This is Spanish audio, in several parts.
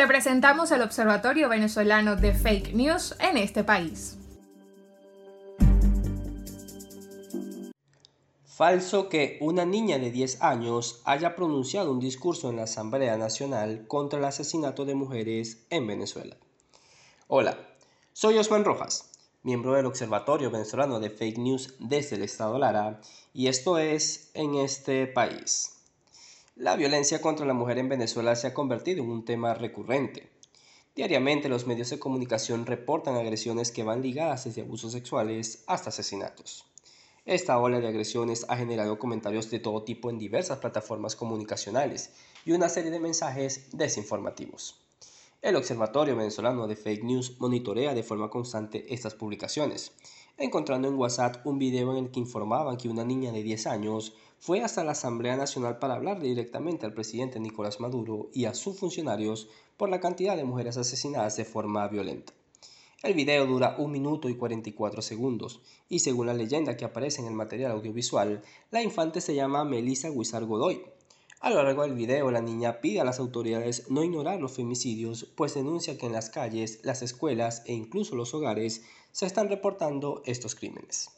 Te presentamos el Observatorio Venezolano de Fake News en este país. Falso que una niña de 10 años haya pronunciado un discurso en la Asamblea Nacional contra el asesinato de mujeres en Venezuela. Hola, soy Osman Rojas, miembro del Observatorio Venezolano de Fake News desde el Estado Lara, y esto es En este país. La violencia contra la mujer en Venezuela se ha convertido en un tema recurrente. Diariamente los medios de comunicación reportan agresiones que van ligadas desde abusos sexuales hasta asesinatos. Esta ola de agresiones ha generado comentarios de todo tipo en diversas plataformas comunicacionales y una serie de mensajes desinformativos. El Observatorio Venezolano de Fake News monitorea de forma constante estas publicaciones, encontrando en WhatsApp un video en el que informaban que una niña de 10 años fue hasta la Asamblea Nacional para hablarle directamente al presidente Nicolás Maduro y a sus funcionarios por la cantidad de mujeres asesinadas de forma violenta. El video dura 1 minuto y 44 segundos, y según la leyenda que aparece en el material audiovisual, la infante se llama Melissa Guizar Godoy. A lo largo del video, la niña pide a las autoridades no ignorar los femicidios, pues denuncia que en las calles, las escuelas e incluso los hogares se están reportando estos crímenes.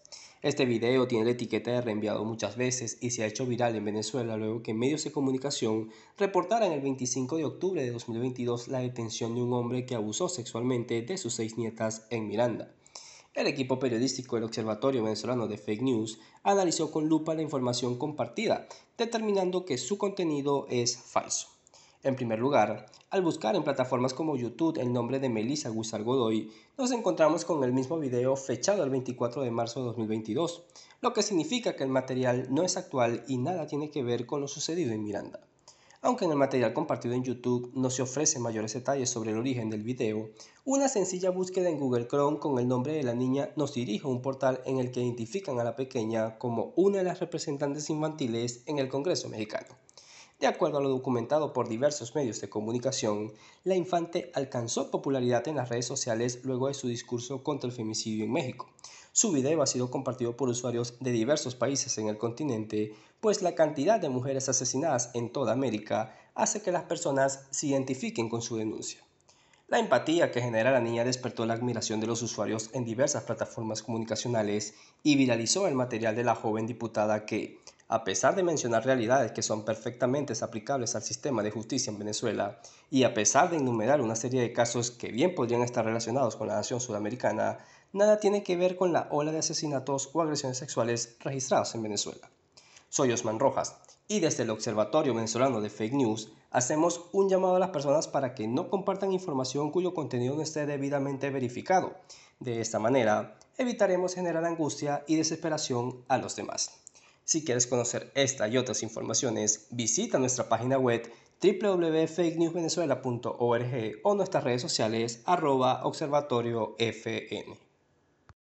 Este video tiene la etiqueta de reenviado muchas veces y se ha hecho viral en Venezuela luego que medios de comunicación reportaran el 25 de octubre de 2022 la detención de un hombre que abusó sexualmente de sus seis nietas en Miranda. El equipo periodístico del Observatorio Venezolano de Fake News analizó con lupa la información compartida, determinando que su contenido es falso. En primer lugar, al buscar en plataformas como YouTube el nombre de Melissa Guzar Godoy, nos encontramos con el mismo video fechado el 24 de marzo de 2022, lo que significa que el material no es actual y nada tiene que ver con lo sucedido en Miranda. Aunque en el material compartido en YouTube no se ofrecen mayores detalles sobre el origen del video, una sencilla búsqueda en Google Chrome con el nombre de la niña nos dirige a un portal en el que identifican a la pequeña como una de las representantes infantiles en el Congreso mexicano. De acuerdo a lo documentado por diversos medios de comunicación, la infante alcanzó popularidad en las redes sociales luego de su discurso contra el femicidio en México. Su video ha sido compartido por usuarios de diversos países en el continente, pues la cantidad de mujeres asesinadas en toda América hace que las personas se identifiquen con su denuncia. La empatía que genera la niña despertó la admiración de los usuarios en diversas plataformas comunicacionales y viralizó el material de la joven diputada que, a pesar de mencionar realidades que son perfectamente aplicables al sistema de justicia en Venezuela, y a pesar de enumerar una serie de casos que bien podrían estar relacionados con la nación sudamericana, nada tiene que ver con la ola de asesinatos o agresiones sexuales registrados en Venezuela. Soy Osman Rojas y desde el Observatorio Venezolano de Fake News hacemos un llamado a las personas para que no compartan información cuyo contenido no esté debidamente verificado. De esta manera, evitaremos generar angustia y desesperación a los demás. Si quieres conocer esta y otras informaciones, visita nuestra página web www.fakenewsvenezuela.org o nuestras redes sociales arroba observatoriofn.